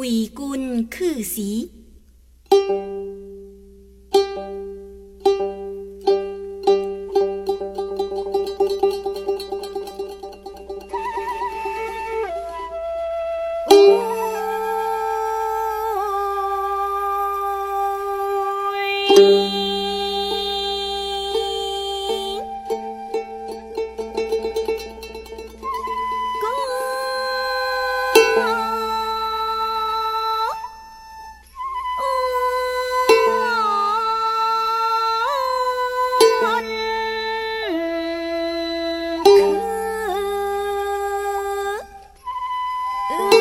วีกุล Ooh.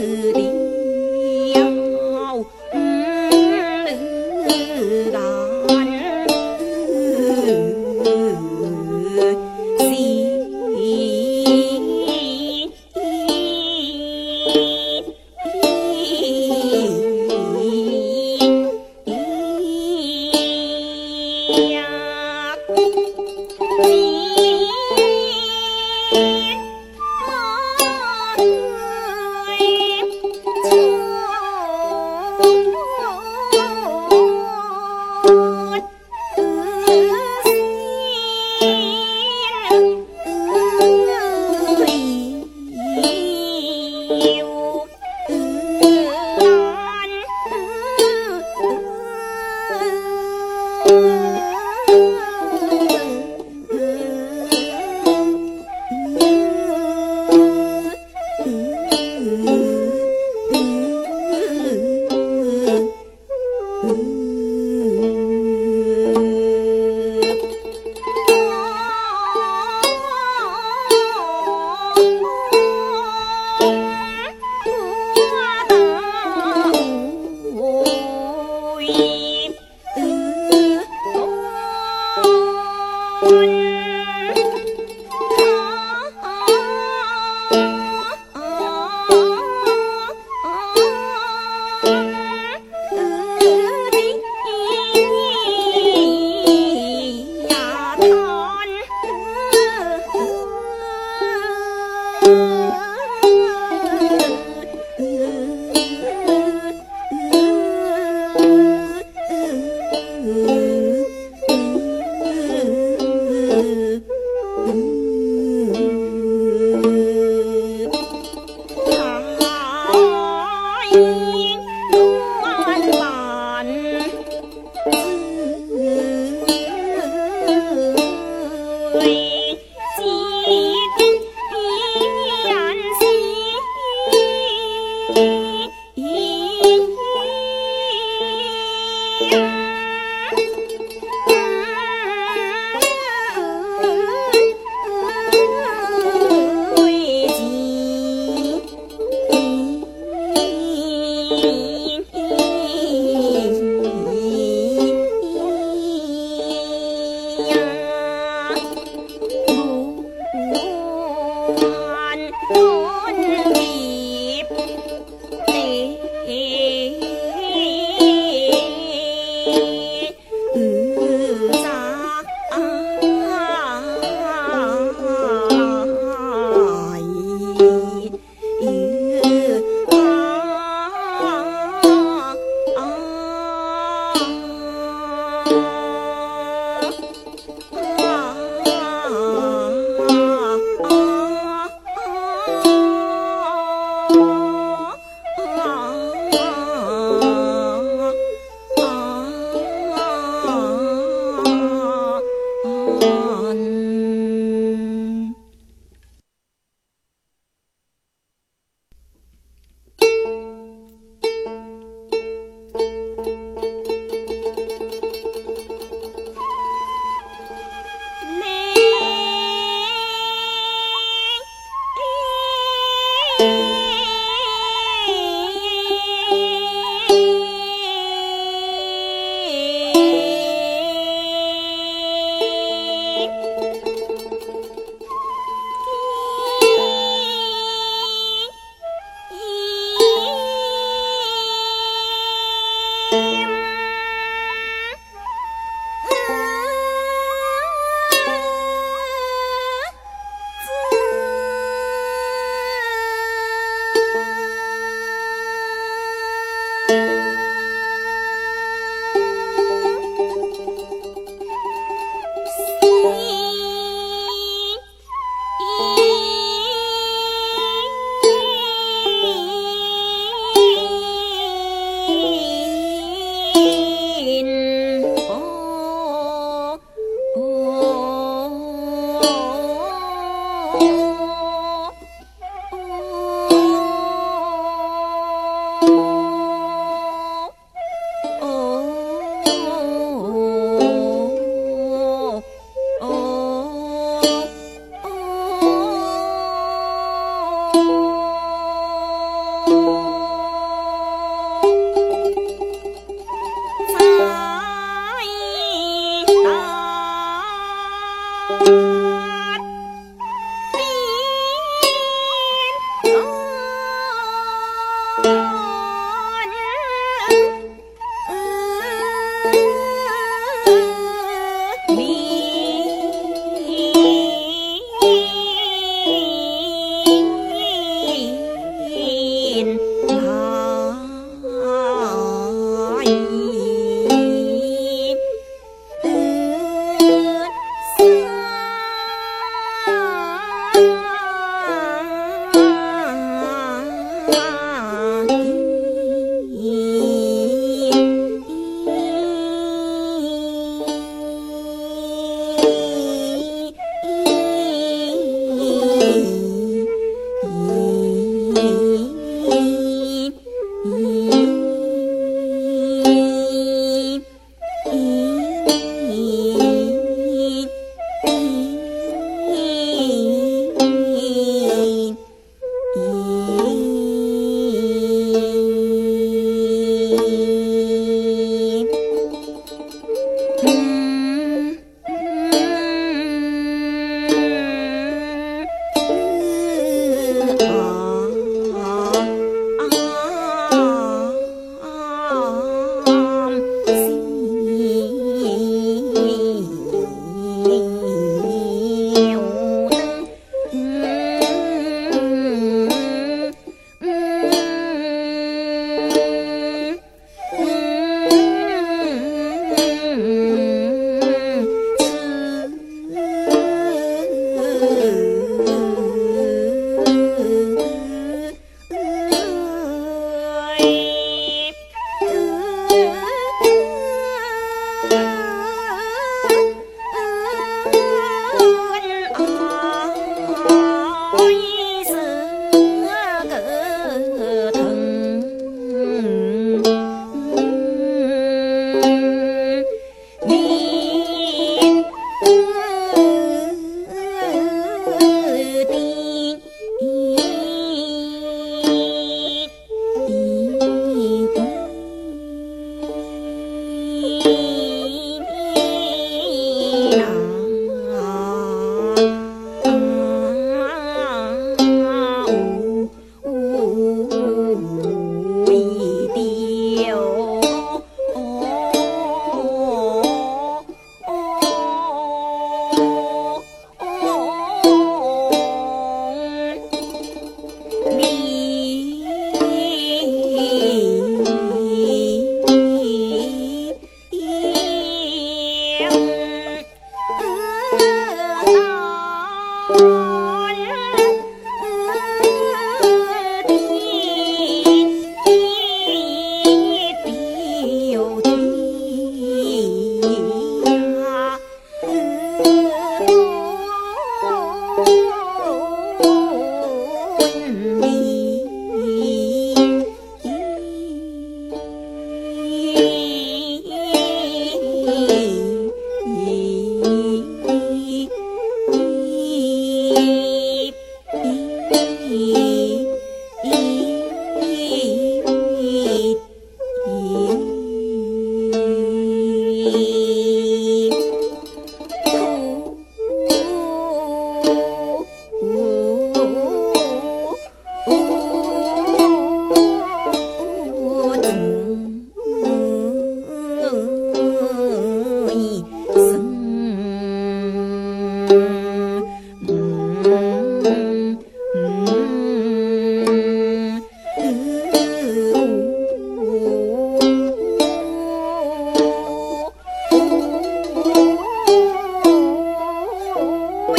คือ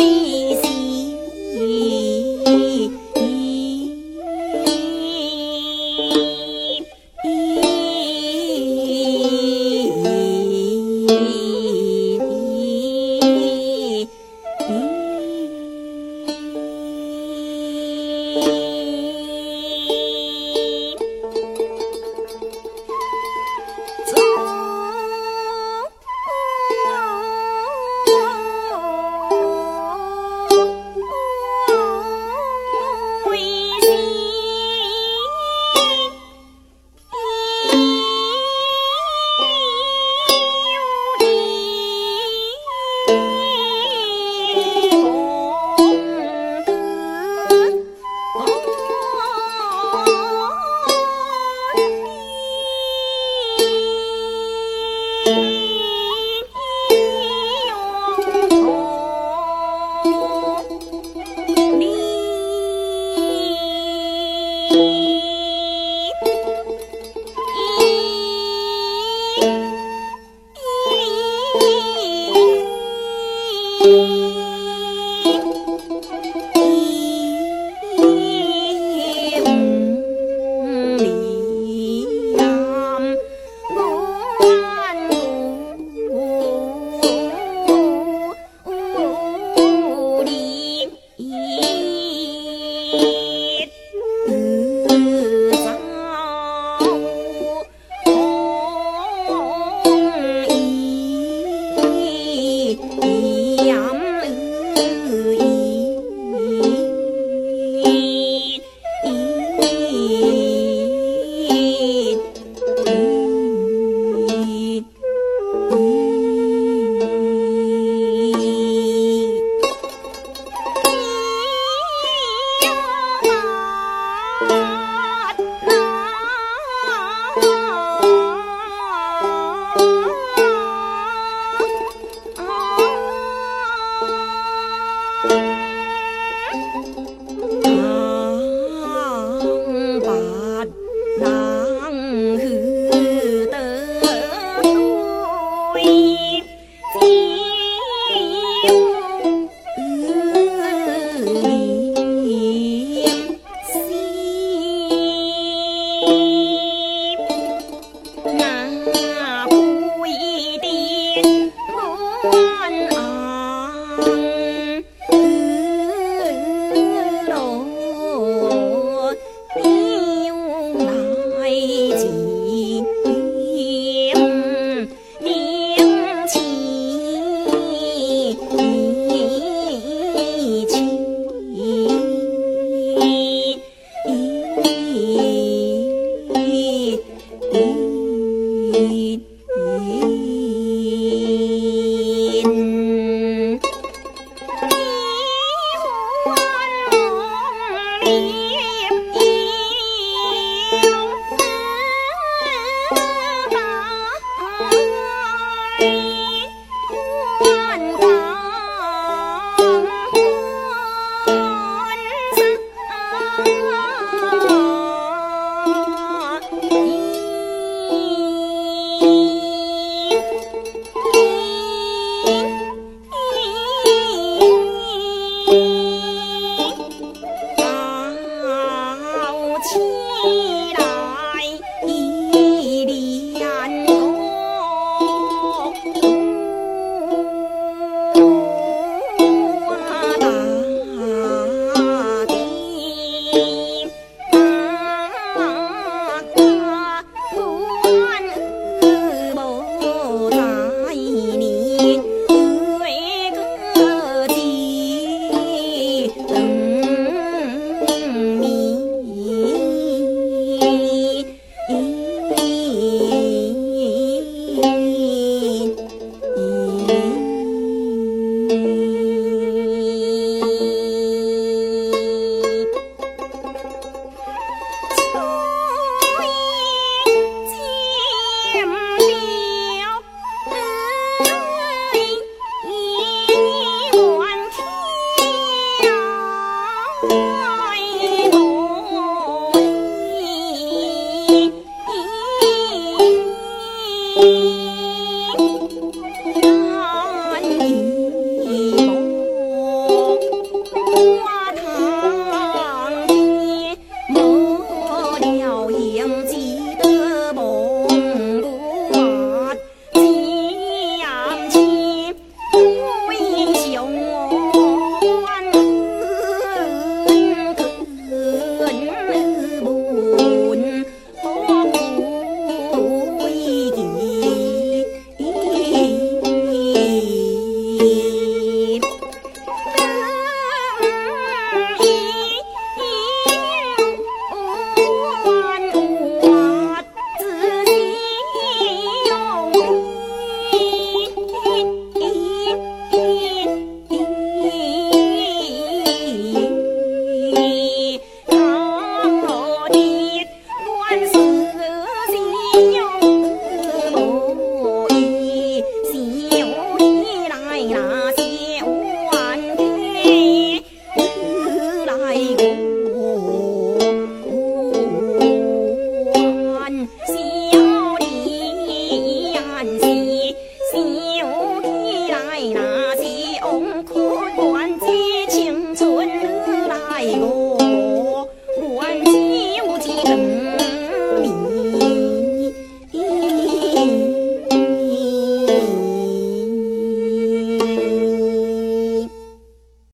me.